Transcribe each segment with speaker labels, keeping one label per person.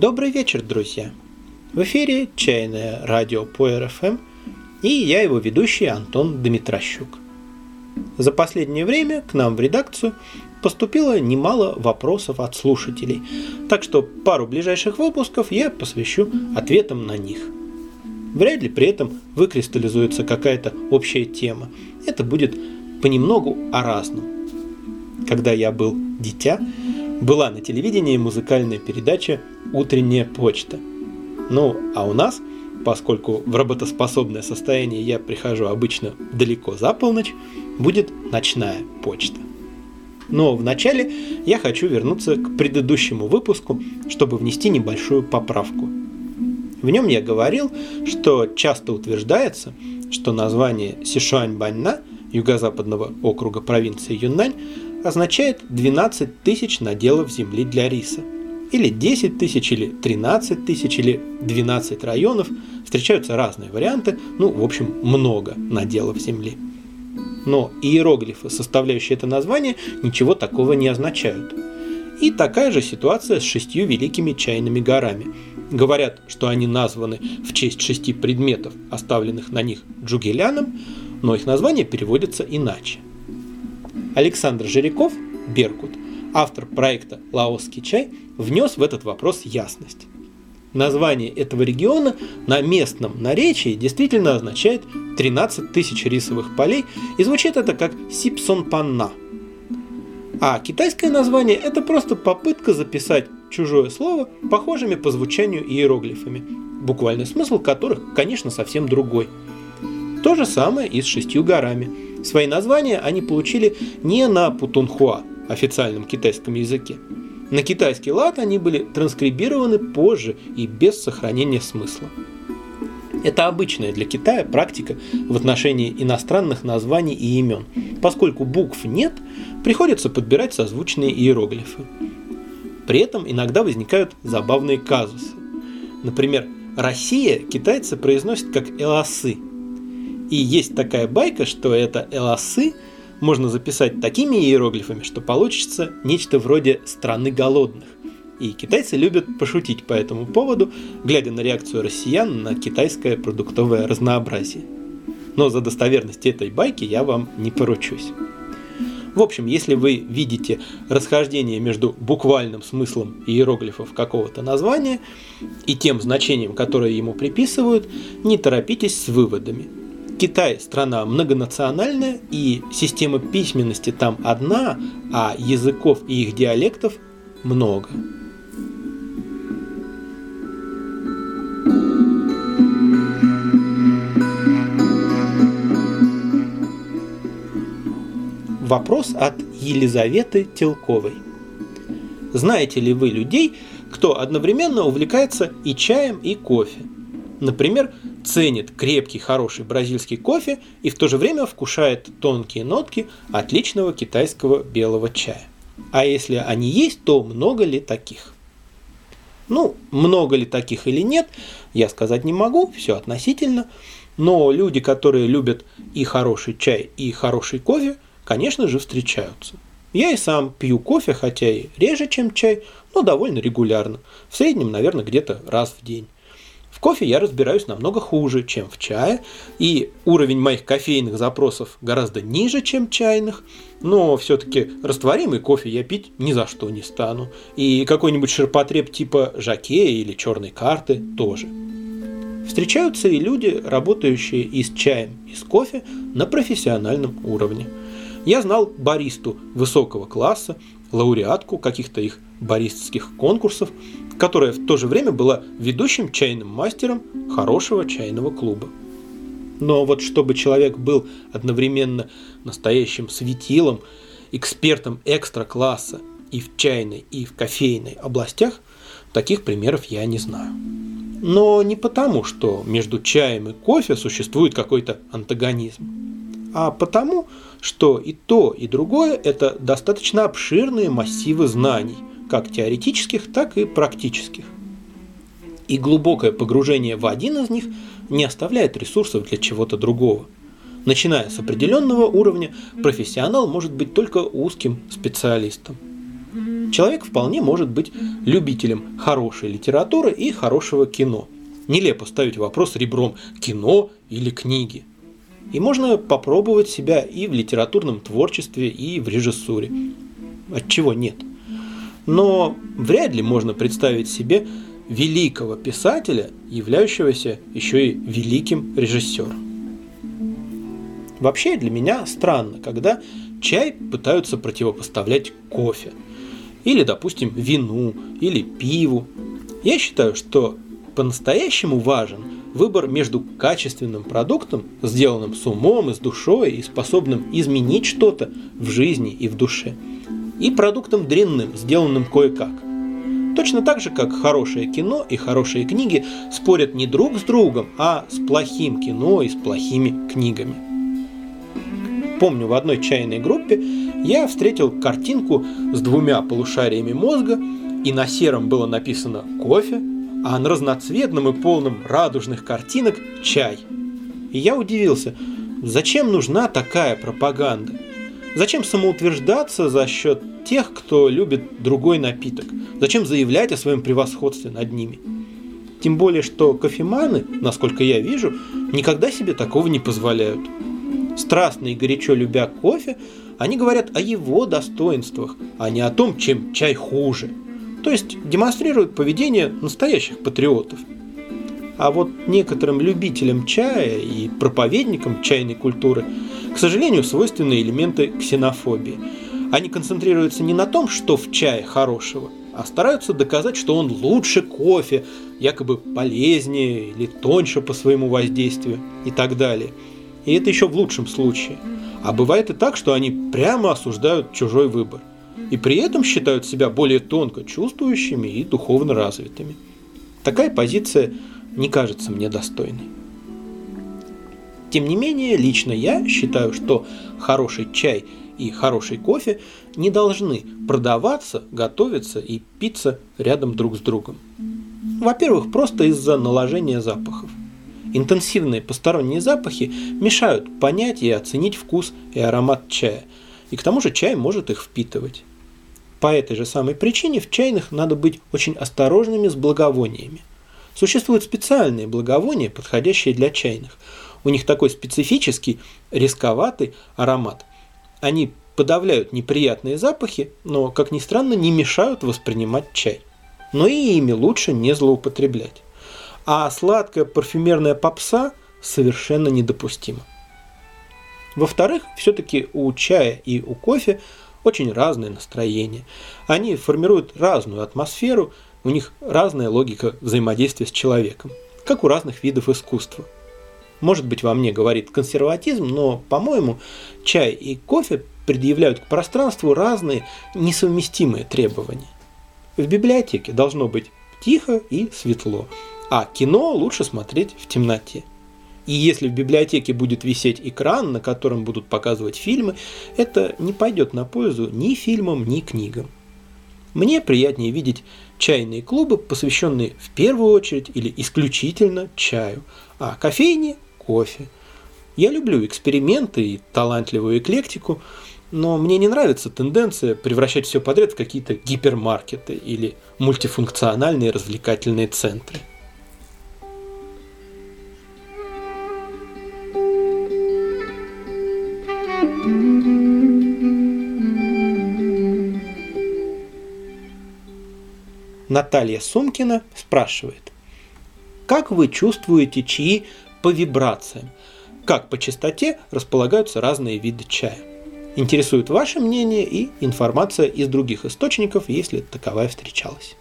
Speaker 1: Добрый вечер, друзья! В эфире «Чайное радио по РФМ» и я его ведущий Антон Дмитрощук. За последнее время к нам в редакцию поступило немало вопросов от слушателей, так что пару ближайших выпусков я посвящу ответам на них. Вряд ли при этом выкристаллизуется какая-то общая тема. Это будет понемногу о разном. Когда я был дитя, была на телевидении музыкальная передача «Утренняя почта». Ну, а у нас, поскольку в работоспособное состояние я прихожу обычно далеко за полночь, будет ночная почта. Но вначале я хочу вернуться к предыдущему выпуску, чтобы внести небольшую поправку. В нем я говорил, что часто утверждается, что название Сишуань-Баньна, юго-западного округа провинции Юннань, означает 12 тысяч наделов земли для риса. Или 10 тысяч, или 13 тысяч, или 12 районов. Встречаются разные варианты, ну, в общем, много наделов земли. Но иероглифы, составляющие это название, ничего такого не означают. И такая же ситуация с шестью великими чайными горами. Говорят, что они названы в честь шести предметов, оставленных на них Джугеляном, но их название переводится иначе. Александр Жиряков, Беркут, автор проекта «Лаосский чай», внес в этот вопрос ясность. Название этого региона на местном наречии действительно означает 13 тысяч рисовых полей, и звучит это как Сипсон-Панна. А китайское название – это просто попытка записать чужое слово похожими по звучанию иероглифами, буквальный смысл которых, конечно, совсем другой. То же самое и с шестью горами. Свои названия они получили не на путунхуа, официальном китайском языке, на китайский лад они были транскрибированы позже и без сохранения смысла. Это обычная для Китая практика в отношении иностранных названий и имен. Поскольку букв нет, приходится подбирать созвучные иероглифы. При этом иногда возникают забавные казусы. Например, Россия китайцы произносят как «эласы». И есть такая байка, что это «эласы» можно записать такими иероглифами, что получится нечто вроде «страны голодных». И китайцы любят пошутить по этому поводу, глядя на реакцию россиян на китайское продуктовое разнообразие. Но за достоверность этой байки я вам не поручусь. В общем, если вы видите расхождение между буквальным смыслом иероглифов какого-то названия и тем значением, которое ему приписывают, не торопитесь с выводами – Китай страна многонациональная, и система письменности там одна, а языков и их диалектов много. Вопрос от Елизаветы Телковой. Знаете ли вы людей, кто одновременно увлекается и чаем, и кофе? Например, ценит крепкий, хороший бразильский кофе и в то же время вкушает тонкие нотки отличного китайского белого чая. А если они есть, то много ли таких? Ну, много ли таких или нет, я сказать не могу, все относительно. Но люди, которые любят и хороший чай, и хороший кофе, конечно же, встречаются. Я и сам пью кофе, хотя и реже, чем чай, но довольно регулярно. В среднем, наверное, где-то раз в день. Кофе я разбираюсь намного хуже, чем в чае, и уровень моих кофейных запросов гораздо ниже, чем чайных, но все-таки растворимый кофе я пить ни за что не стану, и какой-нибудь ширпотреб типа жакея или черной карты тоже. Встречаются и люди, работающие и с чаем, и с кофе на профессиональном уровне. Я знал баристу высокого класса, лауреатку каких-то их баристских конкурсов, которая в то же время была ведущим чайным мастером хорошего чайного клуба. Но вот чтобы человек был одновременно настоящим светилом, экспертом экстра-класса и в чайной, и в кофейной областях, таких примеров я не знаю. Но не потому, что между чаем и кофе существует какой-то антагонизм, а потому, что и то, и другое – это достаточно обширные массивы знаний – как теоретических, так и практических. И глубокое погружение в один из них не оставляет ресурсов для чего-то другого. Начиная с определенного уровня, профессионал может быть только узким специалистом. Человек вполне может быть любителем хорошей литературы и хорошего кино. Нелепо ставить вопрос ребром кино или книги. И можно попробовать себя и в литературном творчестве, и в режиссуре. Отчего нет? Но вряд ли можно представить себе великого писателя, являющегося еще и великим режиссером. Вообще для меня странно, когда чай пытаются противопоставлять кофе. Или, допустим, вину, или пиву. Я считаю, что по-настоящему важен выбор между качественным продуктом, сделанным с умом и с душой и способным изменить что-то в жизни и в душе, и продуктом дрянным, сделанным кое-как. Точно так же, как хорошее кино и хорошие книги спорят не друг с другом, а с плохим кино и с плохими книгами. Помню, в одной чайной группе я встретил картинку с двумя полушариями мозга, и на сером было написано «кофе», а на разноцветном и полном радужных картинок «чай». И я удивился, зачем нужна такая пропаганда? Зачем самоутверждаться за счет тех, кто любит другой напиток? Зачем заявлять о своем превосходстве над ними? Тем более, что кофеманы, насколько я вижу, никогда себе такого не позволяют. Страстно и горячо любя кофе, они говорят о его достоинствах, а не о том, чем чай хуже – то есть демонстрирует поведение настоящих патриотов. А вот некоторым любителям чая и проповедникам чайной культуры, к сожалению, свойственны элементы ксенофобии. Они концентрируются не на том, что в чае хорошего, а стараются доказать, что он лучше кофе, якобы полезнее или тоньше по своему воздействию и так далее. И это еще в лучшем случае. А бывает и так, что они прямо осуждают чужой выбор и при этом считают себя более тонко чувствующими и духовно развитыми. Такая позиция не кажется мне достойной. Тем не менее, лично я считаю, что хороший чай и хороший кофе не должны продаваться, готовиться и питься рядом друг с другом. Во-первых, просто из-за наложения запахов. Интенсивные посторонние запахи мешают понять и оценить вкус и аромат чая, и к тому же чай может их впитывать. По этой же самой причине в чайных надо быть очень осторожными с благовониями. Существуют специальные благовония, подходящие для чайных. У них такой специфический, рисковатый аромат. Они подавляют неприятные запахи, но, как ни странно, не мешают воспринимать чай. Но и ими лучше не злоупотреблять. А сладкая парфюмерная попса совершенно недопустима. Во-вторых, все-таки у чая и у кофе очень разное настроение. Они формируют разную атмосферу, у них разная логика взаимодействия с человеком, как у разных видов искусства. Может быть, во мне говорит консерватизм, но, по-моему, чай и кофе предъявляют к пространству разные несовместимые требования. В библиотеке должно быть тихо и светло, а кино лучше смотреть в темноте. И если в библиотеке будет висеть экран, на котором будут показывать фильмы, это не пойдет на пользу ни фильмам, ни книгам. Мне приятнее видеть чайные клубы, посвященные в первую очередь или исключительно чаю, а кофейни – кофе. Я люблю эксперименты и талантливую эклектику, но мне не нравится тенденция превращать все подряд в какие-то гипермаркеты или мультифункциональные развлекательные центры. Наталья Сумкина спрашивает, как вы чувствуете чаи по вибрациям? Как по частоте располагаются разные виды чая? Интересует ваше мнение и информация из других источников, если таковая встречалась.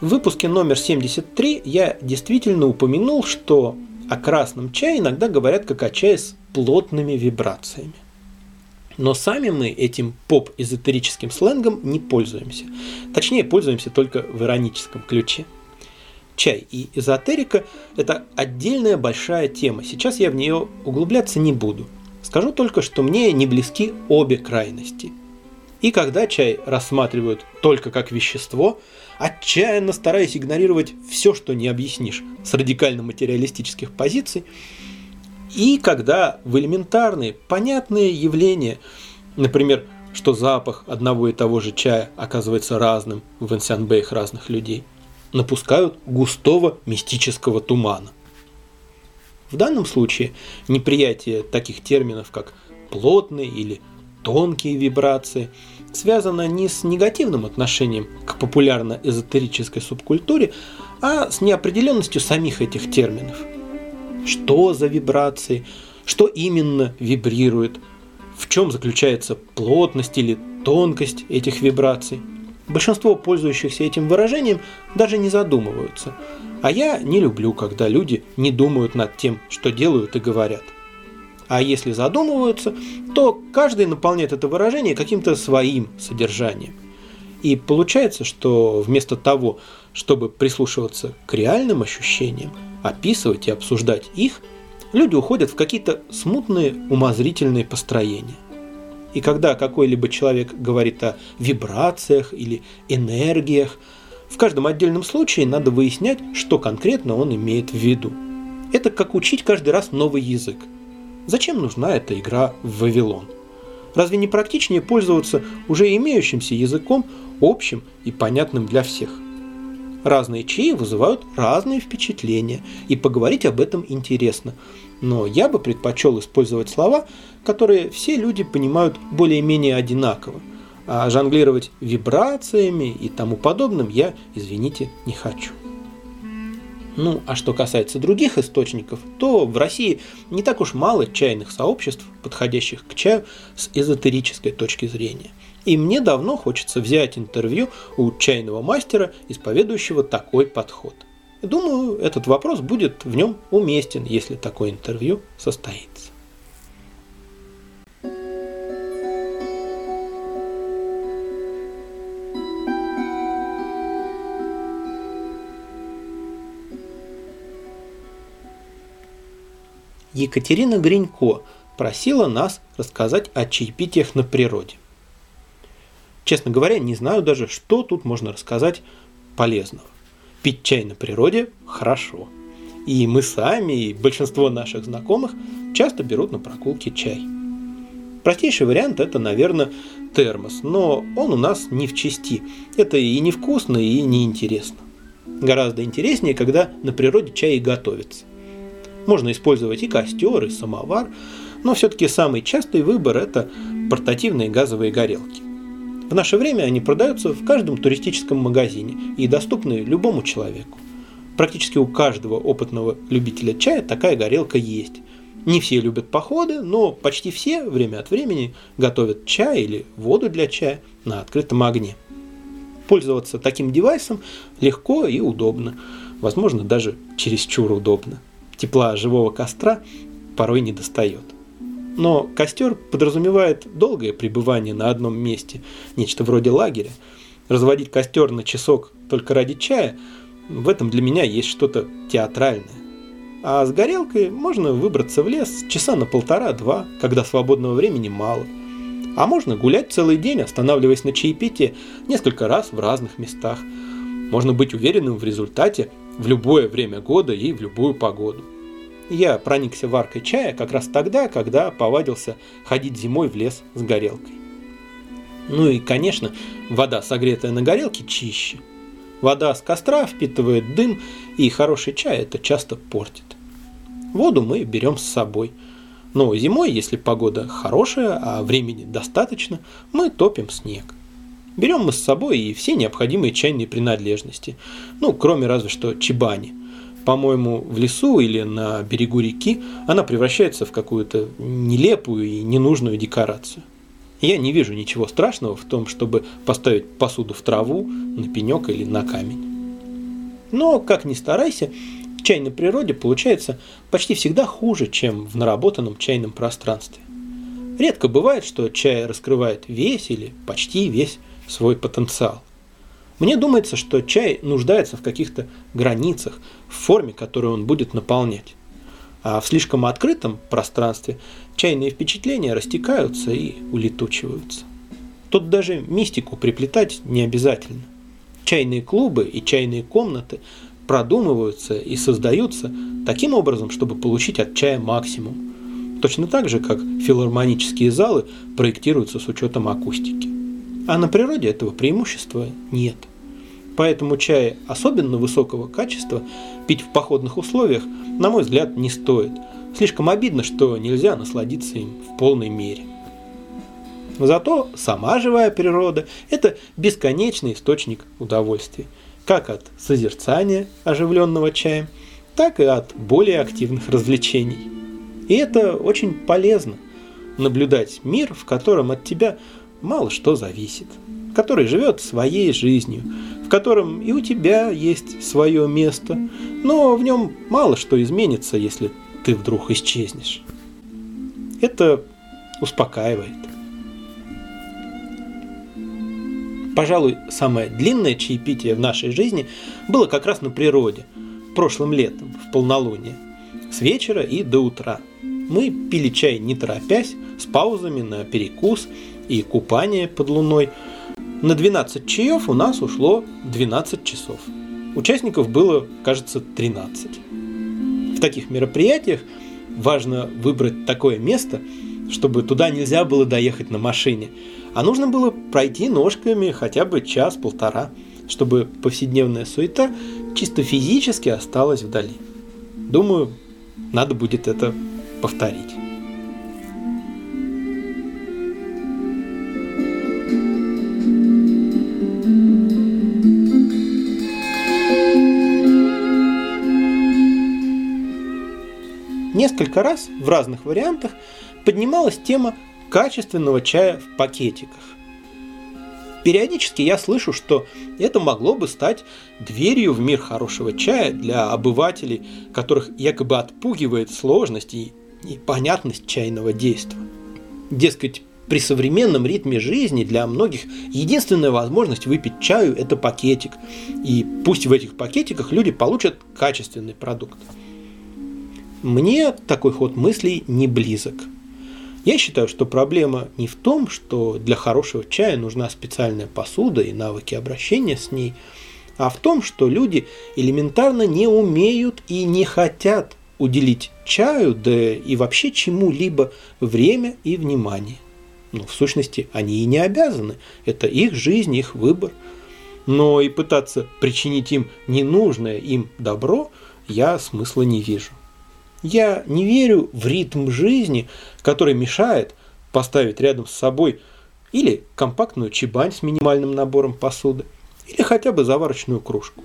Speaker 1: В выпуске номер 73 я действительно упомянул, что о красном чае иногда говорят как о чае с плотными вибрациями. Но сами мы этим поп-эзотерическим сленгом не пользуемся. Точнее, пользуемся только в ироническом ключе. Чай и эзотерика – это отдельная большая тема. Сейчас я в нее углубляться не буду. Скажу только, что мне не близки обе крайности. И когда чай рассматривают только как вещество, отчаянно стараясь игнорировать все, что не объяснишь с радикально-материалистических позиций, и когда в элементарные, понятные явления, например, что запах одного и того же чая оказывается разным в инсянбэях разных людей, напускают густого мистического тумана. В данном случае неприятие таких терминов, как плотные или тонкие вибрации, связано не с негативным отношением к популярно-эзотерической субкультуре, а с неопределенностью самих этих терминов. Что за вибрации, что именно вибрирует, в чем заключается плотность или тонкость этих вибраций. Большинство пользующихся этим выражением даже не задумываются, а я не люблю, когда люди не думают над тем, что делают и говорят. А если задумываются, то каждый наполняет это выражение каким-то своим содержанием. И получается, что вместо того, чтобы прислушиваться к реальным ощущениям, описывать и обсуждать их, люди уходят в какие-то смутные умозрительные построения. И когда какой-либо человек говорит о вибрациях или энергиях, в каждом отдельном случае надо выяснять, что конкретно он имеет в виду. Это как учить каждый раз новый язык – Зачем нужна эта игра в Вавилон? Разве не практичнее пользоваться уже имеющимся языком, общим и понятным для всех? Разные чаи вызывают разные впечатления, и поговорить об этом интересно. Но я бы предпочел использовать слова, которые все люди понимают более-менее одинаково. А жонглировать вибрациями и тому подобным я, извините, не хочу. Ну, а что касается других источников, то в России не так уж мало чайных сообществ, подходящих к чаю с эзотерической точки зрения. И мне давно хочется взять интервью у чайного мастера, исповедующего такой подход. Думаю, этот вопрос будет в нем уместен, если такое интервью состоится. Екатерина Гринько просила нас рассказать о чаепитиях на природе. Честно говоря, не знаю даже, что тут можно рассказать полезного. Пить чай на природе – хорошо. И мы сами, и большинство наших знакомых часто берут на прогулки чай. Простейший вариант – это, наверное, термос, но он у нас не в чести. Это и невкусно, и неинтересно. Гораздо интереснее, когда на природе чай и готовится. Можно использовать и костер, и самовар, но все-таки самый частый выбор – это портативные газовые горелки. В наше время они продаются в каждом туристическом магазине и доступны любому человеку. Практически у каждого опытного любителя чая такая горелка есть. Не все любят походы, но почти все время от времени готовят чай или воду для чая на открытом огне. Пользоваться таким девайсом легко и удобно, возможно даже чересчур удобно тепла живого костра порой не достает. Но костер подразумевает долгое пребывание на одном месте, нечто вроде лагеря. Разводить костер на часок только ради чая, в этом для меня есть что-то театральное. А с горелкой можно выбраться в лес часа на полтора-два, когда свободного времени мало. А можно гулять целый день, останавливаясь на чаепитие несколько раз в разных местах. Можно быть уверенным в результате в любое время года и в любую погоду. Я проникся варкой чая как раз тогда, когда повадился ходить зимой в лес с горелкой. Ну и, конечно, вода, согретая на горелке, чище. Вода с костра впитывает дым, и хороший чай это часто портит. Воду мы берем с собой. Но зимой, если погода хорошая, а времени достаточно, мы топим снег. Берем мы с собой и все необходимые чайные принадлежности, ну, кроме разве что чебани – по-моему, в лесу или на берегу реки, она превращается в какую-то нелепую и ненужную декорацию. Я не вижу ничего страшного в том, чтобы поставить посуду в траву, на пенек или на камень. Но, как ни старайся, чай на природе получается почти всегда хуже, чем в наработанном чайном пространстве. Редко бывает, что чай раскрывает весь или почти весь свой потенциал. Мне думается, что чай нуждается в каких-то границах, в форме, которую он будет наполнять. А в слишком открытом пространстве чайные впечатления растекаются и улетучиваются. Тут даже мистику приплетать не обязательно. Чайные клубы и чайные комнаты продумываются и создаются таким образом, чтобы получить от чая максимум. Точно так же, как филармонические залы проектируются с учетом акустики. А на природе этого преимущества нет. Поэтому чай особенно высокого качества пить в походных условиях, на мой взгляд, не стоит. Слишком обидно, что нельзя насладиться им в полной мере. Зато сама живая природа – это бесконечный источник удовольствия, как от созерцания оживленного чаем, так и от более активных развлечений. И это очень полезно – наблюдать мир, в котором от тебя мало что зависит, который живет своей жизнью, в котором и у тебя есть свое место, но в нем мало что изменится, если ты вдруг исчезнешь. Это успокаивает. Пожалуй, самое длинное чаепитие в нашей жизни было как раз на природе, прошлым летом, в полнолуние, с вечера и до утра. Мы пили чай не торопясь, с паузами на перекус и купание под луной. На 12 чаев у нас ушло 12 часов. Участников было, кажется, 13. В таких мероприятиях важно выбрать такое место, чтобы туда нельзя было доехать на машине – а нужно было пройти ножками хотя бы час-полтора, чтобы повседневная суета чисто физически осталась вдали. Думаю, надо будет это повторить. Несколько раз в разных вариантах поднималась тема качественного чая в пакетиках. Периодически я слышу, что это могло бы стать дверью в мир хорошего чая для обывателей, которых якобы отпугивает сложность и непонятность чайного действия. Дескать, при современном ритме жизни для многих единственная возможность выпить чаю – это пакетик. И пусть в этих пакетиках люди получат качественный продукт. Мне такой ход мыслей не близок – я считаю, что проблема не в том, что для хорошего чая нужна специальная посуда и навыки обращения с ней, а в том, что люди элементарно не умеют и не хотят уделить чаю, да и вообще чему-либо время и внимание. Ну, в сущности, они и не обязаны. Это их жизнь, их выбор. Но и пытаться причинить им ненужное им добро я смысла не вижу. Я не верю в ритм жизни, который мешает поставить рядом с собой или компактную чебань с минимальным набором посуды, или хотя бы заварочную кружку.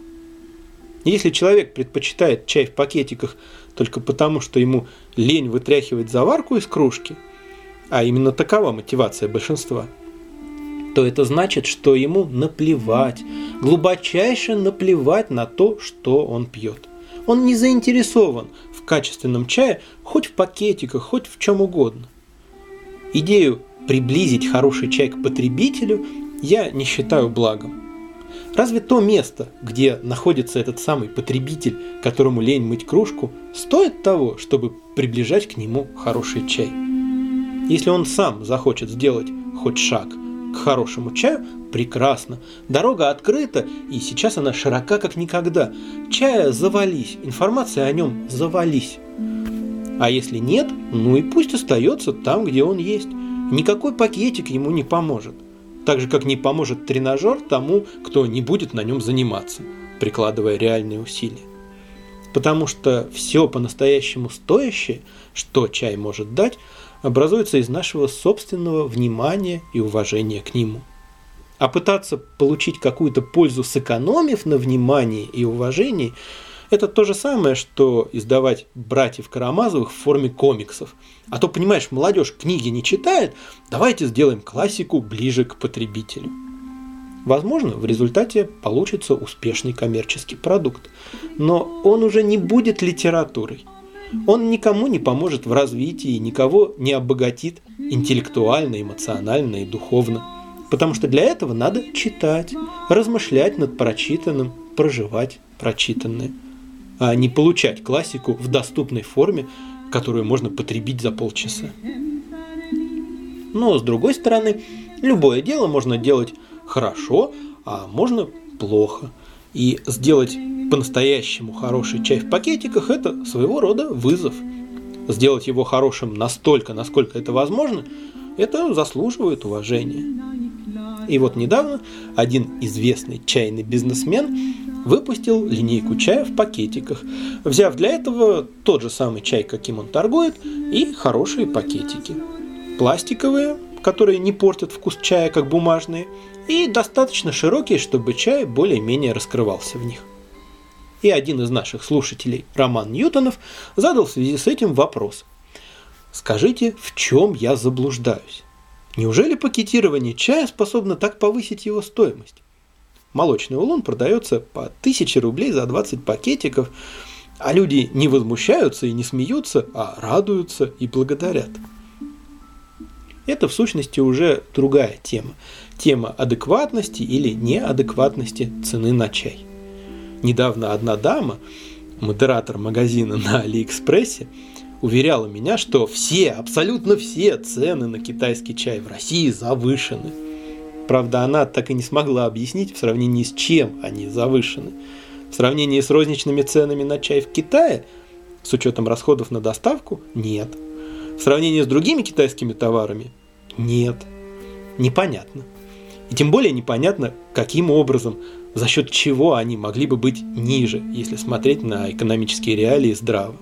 Speaker 1: Если человек предпочитает чай в пакетиках только потому, что ему лень вытряхивать заварку из кружки, а именно такова мотивация большинства, то это значит, что ему наплевать, глубочайше наплевать на то, что он пьет. Он не заинтересован качественном чае, хоть в пакетиках, хоть в чем угодно. Идею приблизить хороший чай к потребителю я не считаю благом. Разве то место, где находится этот самый потребитель, которому лень мыть кружку, стоит того, чтобы приближать к нему хороший чай? Если он сам захочет сделать хоть шаг к хорошему чаю, прекрасно. Дорога открыта, и сейчас она широка как никогда. Чая завались, информация о нем завались. А если нет, ну и пусть остается там, где он есть. Никакой пакетик ему не поможет. Так же, как не поможет тренажер тому, кто не будет на нем заниматься, прикладывая реальные усилия. Потому что все по-настоящему стоящее, что чай может дать, образуется из нашего собственного внимания и уважения к нему. А пытаться получить какую-то пользу, сэкономив на внимании и уважении, это то же самое, что издавать братьев Карамазовых в форме комиксов. А то, понимаешь, молодежь книги не читает, давайте сделаем классику ближе к потребителю. Возможно, в результате получится успешный коммерческий продукт, но он уже не будет литературой. Он никому не поможет в развитии, никого не обогатит интеллектуально, эмоционально и духовно. Потому что для этого надо читать, размышлять над прочитанным, проживать прочитанное, а не получать классику в доступной форме, которую можно потребить за полчаса. Но с другой стороны, любое дело можно делать хорошо, а можно плохо. И сделать по-настоящему хороший чай в пакетиках – это своего рода вызов. сделать его хорошим настолько, насколько это возможно, это заслуживает уважения. И вот недавно один известный чайный бизнесмен выпустил линейку чая в пакетиках, взяв для этого тот же самый чай, каким он торгует, и хорошие пакетики. Пластиковые, которые не портят вкус чая, как бумажные, и достаточно широкие, чтобы чай более-менее раскрывался в них. И один из наших слушателей, Роман Ньютонов, задал в связи с этим вопрос. Скажите, в чем я заблуждаюсь? Неужели пакетирование чая способно так повысить его стоимость? Молочный улун продается по 1000 рублей за 20 пакетиков, а люди не возмущаются и не смеются, а радуются и благодарят. Это в сущности уже другая тема. Тема адекватности или неадекватности цены на чай. Недавно одна дама, модератор магазина на Алиэкспрессе, уверяла меня, что все, абсолютно все цены на китайский чай в России завышены. Правда, она так и не смогла объяснить, в сравнении с чем они завышены. В сравнении с розничными ценами на чай в Китае, с учетом расходов на доставку, нет. В сравнении с другими китайскими товарами, нет. Непонятно. И тем более непонятно, каким образом, за счет чего они могли бы быть ниже, если смотреть на экономические реалии здраво.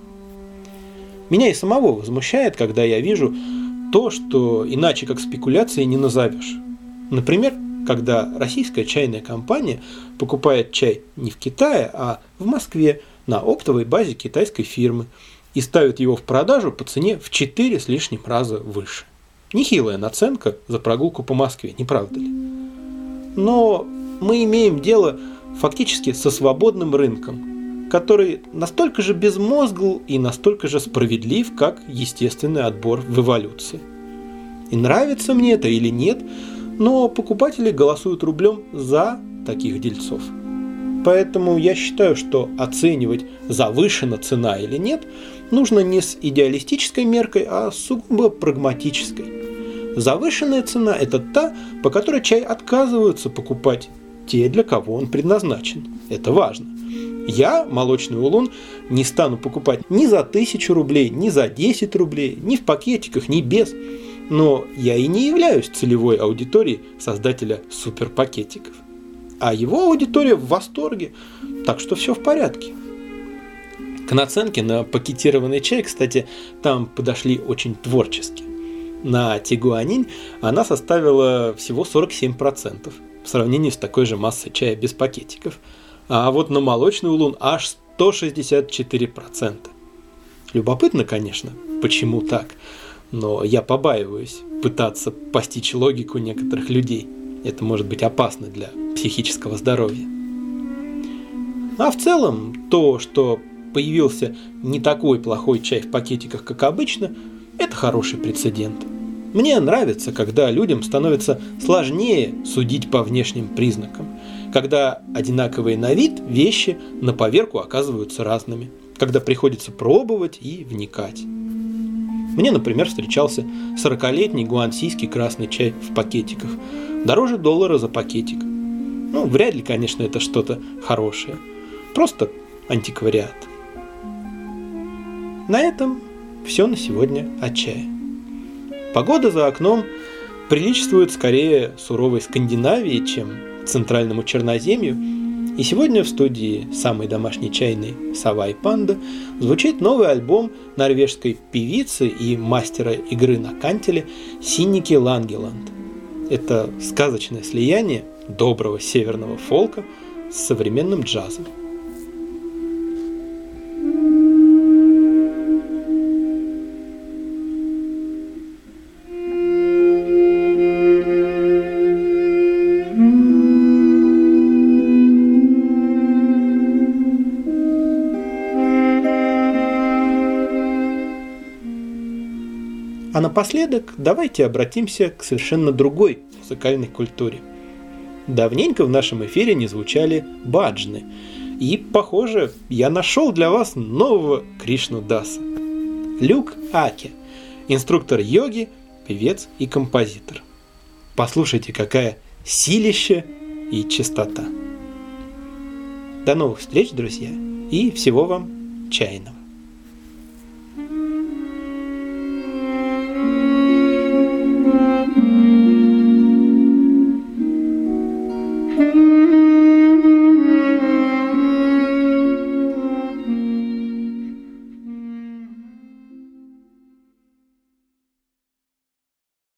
Speaker 1: Меня и самого возмущает, когда я вижу то, что иначе как спекуляцией не назовешь. Например, когда российская чайная компания покупает чай не в Китае, а в Москве на оптовой базе китайской фирмы и ставит его в продажу по цене в 4 с лишним раза выше. Нехилая наценка за прогулку по Москве, не правда ли? Но мы имеем дело фактически со свободным рынком, который настолько же безмозгл и настолько же справедлив, как естественный отбор в эволюции. И нравится мне это или нет, но покупатели голосуют рублем за таких дельцов. Поэтому я считаю, что оценивать, завышена цена или нет, нужно не с идеалистической меркой, а сугубо прагматической. Завышенная цена – это та, по которой чай отказываются покупать те, для кого он предназначен. Это важно. Я молочный улун не стану покупать ни за тысячу рублей, ни за 10 рублей, ни в пакетиках, ни без. Но я и не являюсь целевой аудиторией создателя суперпакетиков. А его аудитория в восторге, так что все в порядке. К наценке на пакетированный чай, кстати, там подошли очень творчески. На Тигуанинь она составила всего 47% в сравнении с такой же массой чая без пакетиков – а вот на молочный улун аж 164%. Любопытно, конечно, почему так, но я побаиваюсь пытаться постичь логику некоторых людей. Это может быть опасно для психического здоровья. А в целом, то, что появился не такой плохой чай в пакетиках, как обычно, это хороший прецедент. Мне нравится, когда людям становится сложнее судить по внешним признакам когда одинаковые на вид вещи на поверку оказываются разными, когда приходится пробовать и вникать. Мне, например, встречался 40-летний гуансийский красный чай в пакетиках. Дороже доллара за пакетик. Ну, вряд ли, конечно, это что-то хорошее. Просто антиквариат. На этом все на сегодня от чая. Погода за окном приличествует скорее суровой Скандинавии, чем центральному Черноземью. И сегодня в студии самой домашней чайной «Сова и панда» звучит новый альбом норвежской певицы и мастера игры на кантеле Синники Лангеланд. Это сказочное слияние доброго северного фолка с современным джазом. А напоследок давайте обратимся к совершенно другой музыкальной культуре. Давненько в нашем эфире не звучали баджны. И, похоже, я нашел для вас нового Кришну Даса. Люк Аки, инструктор йоги, певец и композитор. Послушайте, какая силища и чистота. До новых встреч, друзья, и всего вам чайного.